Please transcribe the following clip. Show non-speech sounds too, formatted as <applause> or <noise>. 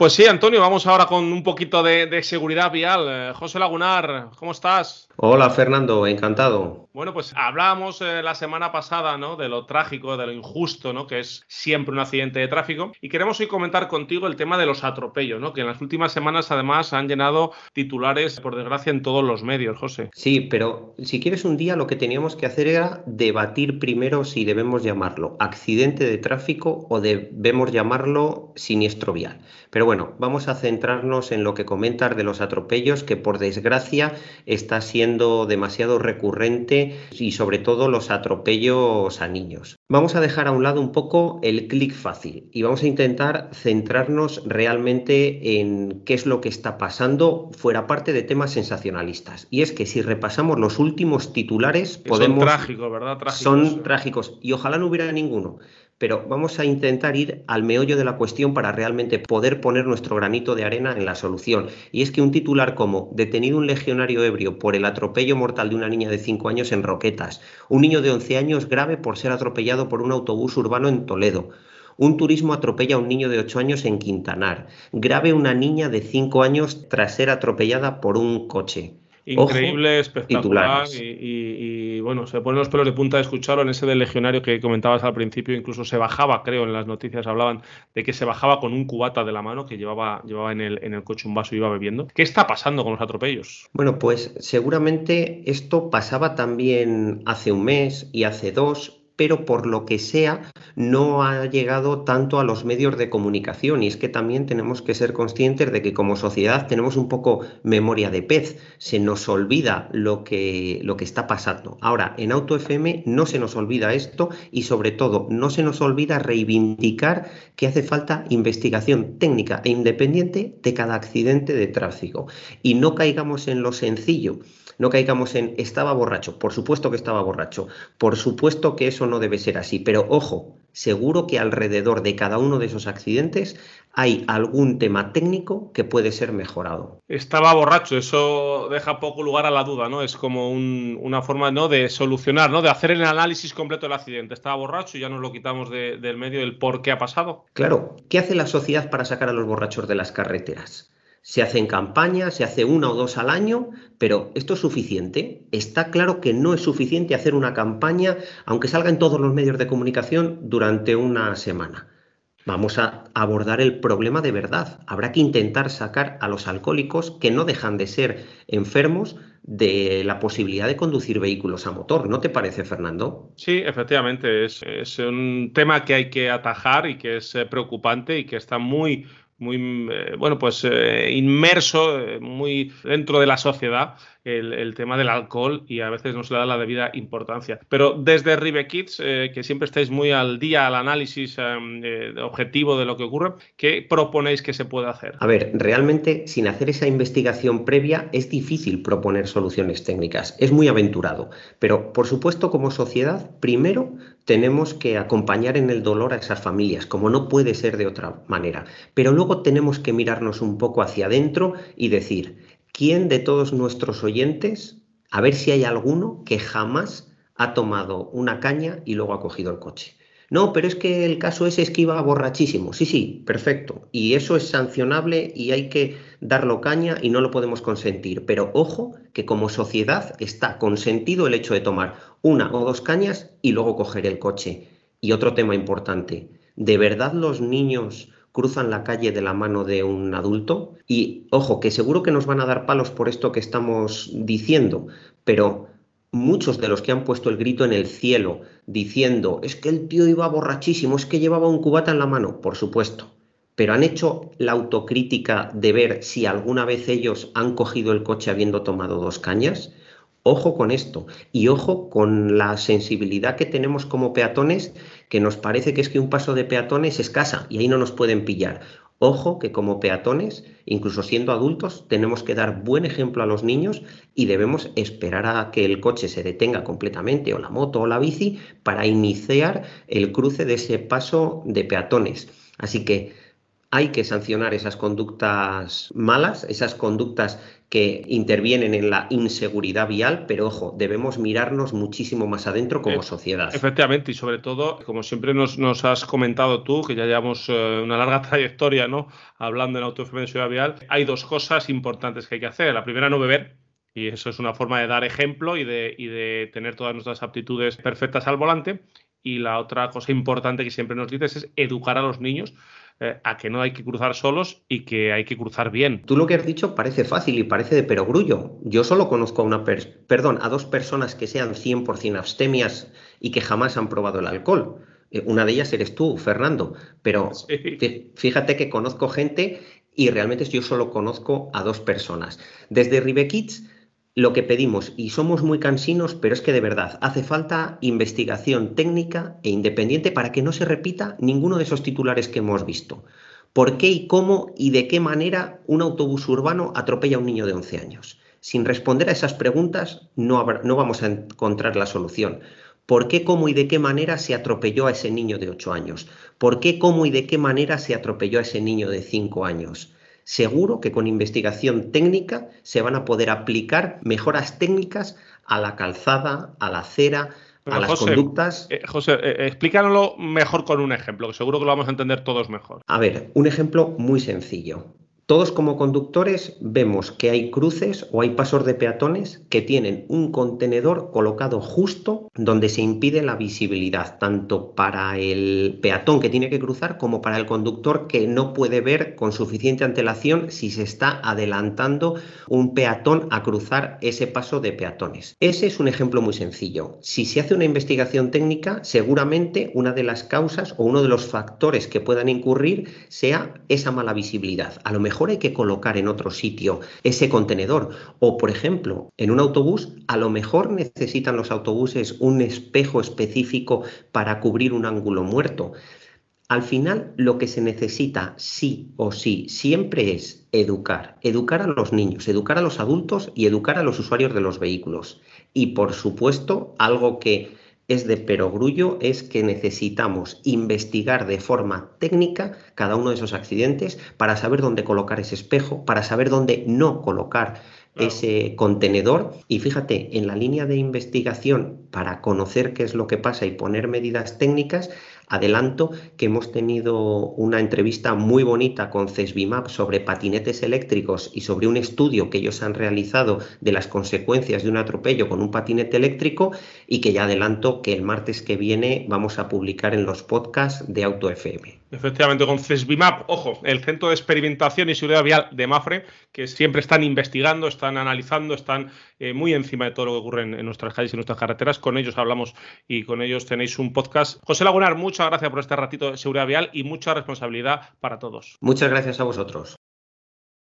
Pues sí, Antonio, vamos ahora con un poquito de, seguridad vial. Eh, José Lagunar, ¿cómo estás? Hola, Fernando, encantado. Bueno, pues hablábamos eh, la semana pasada, ¿no? De lo trágico, de lo injusto, ¿no? Que es siempre un accidente de tráfico. Y queremos hoy comentar contigo el tema de los atropellos, ¿no? Que en las últimas semanas, además, han llenado titulares, por desgracia, en todos los medios, José. Sí, pero si quieres un día, lo que teníamos que hacer era debatir primero si debemos llamarlo accidente de tráfico o debemos llamarlo siniestro vial. Pero bueno, vamos a centrarnos en lo que comentas de los atropellos, que por desgracia está siendo demasiado recurrente y sobre todo los atropellos a niños. Vamos a dejar a un lado un poco el clic fácil y vamos a intentar centrarnos realmente en qué es lo que está pasando fuera parte de temas sensacionalistas. Y es que si repasamos los últimos titulares, podemos... Son trágicos, ¿verdad? Son trágicos y ojalá no hubiera ninguno pero vamos a intentar ir al meollo de la cuestión para realmente poder poner nuestro granito de arena en la solución. Y es que un titular como detenido un legionario ebrio por el atropello mortal de una niña de 5 años en Roquetas, un niño de 11 años grave por ser atropellado por un autobús urbano en Toledo, un turismo atropella a un niño de 8 años en Quintanar, grave una niña de 5 años tras ser atropellada por un coche. Increíble, espectacular. Y, bueno, se ponen los pelos de punta de escucharlo en ese del legionario que comentabas al principio. Incluso se bajaba, creo, en las noticias hablaban de que se bajaba con un cubata de la mano que llevaba, llevaba en, el, en el coche un vaso y iba bebiendo. ¿Qué está pasando con los atropellos? Bueno, pues seguramente esto pasaba también hace un mes y hace dos, pero por lo que sea no ha llegado tanto a los medios de comunicación. Y es que también tenemos que ser conscientes de que como sociedad tenemos un poco memoria de pez, se nos olvida lo que, lo que está pasando. Ahora, en Auto FM no se nos olvida esto y sobre todo no se nos olvida reivindicar que hace falta investigación técnica e independiente de cada accidente de tráfico. Y no caigamos en lo sencillo no caigamos en estaba borracho. Por supuesto que estaba borracho. Por supuesto que eso no debe ser así. Pero ojo, seguro que alrededor de cada uno de esos accidentes hay algún tema técnico que puede ser mejorado. Estaba borracho, eso deja poco lugar a la duda, ¿no? Es como una forma ¿no? de solucionar, ¿no? De hacer el análisis completo del accidente. Estaba borracho y ya nos lo quitamos del medio del por qué ha pasado. Claro, ¿qué hace la sociedad para sacar a los borrachos de las carreteras? Se hacen campañas, se hace una o dos al año, pero ¿esto es suficiente? Está claro que no es suficiente hacer una campaña, aunque salga en todos los medios de comunicación, durante una semana. Vamos a abordar el problema de verdad. Habrá que intentar sacar a los alcohólicos que no dejan de ser enfermos de la posibilidad de conducir vehículos a motor. ¿No te parece, Fernando? Sí, efectivamente. Es, es un tema que hay que atajar y que es eh, preocupante y que está muy muy, eh, bueno, pues eh, inmerso, eh, muy dentro de la sociedad el, tema del alcohol y a veces no se le da la debida importancia. Pero desde Rive Kids, que siempre estáis muy al día al análisis objetivo de lo que ocurre, ¿qué proponéis que se pueda hacer? A ver, realmente sin hacer esa investigación previa es difícil proponer soluciones técnicas, es muy aventurado, pero por supuesto como sociedad, primero tenemos que acompañar en el dolor a esas familias, como no puede ser de otra manera. Pero luego tenemos que mirarnos un poco hacia adentro y decir, ¿quién de todos nuestros oyentes, a ver si hay alguno que jamás ha tomado una caña y luego ha cogido el coche? No, pero es que el caso es que iba borrachísimo. Sí, sí, perfecto. Y eso es sancionable y hay que darlo caña y no lo podemos consentir. Pero ojo que como sociedad está consentido el hecho de tomar una o dos cañas y luego coger el coche. Y otro tema importante, ¿de verdad los niños cruzan la calle de la mano de un adulto? Y ojo, que seguro que nos van a dar palos por esto que estamos diciendo, pero muchos de los que han puesto el grito en el cielo diciendo es que el tío iba borrachísimo, es que llevaba un cubata en la mano, por supuesto, pero han hecho la autocrítica de ver si alguna vez ellos han cogido el coche habiendo tomado dos cañas. Ojo con esto y ojo con la sensibilidad que tenemos como peatones, que nos parece que es que un paso de peatones es escasa y ahí no nos pueden pillar. Ojo que como peatones, incluso siendo adultos, tenemos que dar buen ejemplo a los niños y debemos esperar a que el coche se detenga completamente o la moto o la bici para iniciar el cruce de ese paso de peatones. Así que hay que sancionar esas conductas malas, esas conductas que intervienen en la inseguridad vial, pero ojo, debemos mirarnos muchísimo más adentro como sociedad. Efectivamente, y sobre todo, como siempre nos, has comentado tú, que ya llevamos eh, una larga <laughs> trayectoria ¿no? hablando en autodefensa vial, hay dos cosas importantes que hay que hacer. La primera, no beber, y eso es una forma de dar ejemplo y de, y de, tener todas nuestras aptitudes perfectas al volante. Y la otra cosa importante que siempre nos dices es educar a los niños eh, a que no hay que cruzar solos y que hay que cruzar bien. Tú lo que has dicho parece fácil y parece de perogrullo. Yo solo conozco a una perdón, a dos personas que sean 100% abstemias y que jamás han probado el alcohol. Eh, una de ellas eres tú, Fernando. Pero fíjate que conozco gente y realmente yo solo conozco a dos personas. Desde Ribekids lo que pedimos, y somos muy cansinos, pero es que de verdad hace falta investigación técnica e independiente para que no se repita ninguno de esos titulares que hemos visto. ¿Por qué y cómo y de qué manera un autobús urbano atropella a un niño de 11 años? Sin responder a esas preguntas no, no vamos a encontrar la solución. ¿Por qué, cómo y de qué manera se atropelló a ese niño de 8 años? ¿Por qué, cómo y de qué manera se atropelló a ese niño de 5 años? Seguro que con investigación técnica se van a poder aplicar mejoras técnicas a la calzada, a la acera, a las conductas. Eh, José, eh, explícanoslo mejor con un ejemplo, que seguro que lo vamos a entender todos mejor. A ver, un ejemplo muy sencillo. Todos como conductores vemos que hay cruces o hay pasos de peatones que tienen un contenedor colocado justo donde se impide la visibilidad, tanto para el peatón que tiene que cruzar como para el conductor que no puede ver con suficiente antelación si se está adelantando un peatón a cruzar ese paso de peatones. Ese es un ejemplo muy sencillo. Si se hace una investigación técnica, seguramente una de las causas o uno de los factores que puedan incurrir sea esa mala visibilidad. A lo mejor hay que colocar en otro sitio ese contenedor. O, por ejemplo, en un autobús, a lo mejor necesitan los autobuses un espejo específico para cubrir un ángulo muerto. Al final, lo que se necesita sí o sí siempre es educar, educar a los niños, educar a los adultos y educar a los usuarios de los vehículos. Y por supuesto, algo que es de perogrullo es que necesitamos investigar de forma técnica cada uno de esos accidentes para saber dónde colocar ese espejo, para saber dónde no colocar ese contenedor. Y fíjate, en la línea de investigación para conocer qué es lo que pasa y poner medidas técnicas, Adelanto que hemos tenido una entrevista muy bonita con CESBIMAP sobre patinetes eléctricos y sobre un estudio que ellos han realizado de las consecuencias de un atropello con un patinete eléctrico y que ya adelanto que el martes que viene vamos a publicar en los podcasts de AutoFM. Efectivamente, con CESBIMAP, ojo, el Centro de Experimentación y Seguridad Vial de MAFRE, que siempre están investigando, están analizando, están eh, muy encima de todo lo que ocurre en, nuestras calles y nuestras carreteras. Con ellos hablamos y con ellos tenéis un podcast. José Lagunar, muchas gracias por este ratito de seguridad vial y mucha responsabilidad para todos. Muchas gracias a vosotros.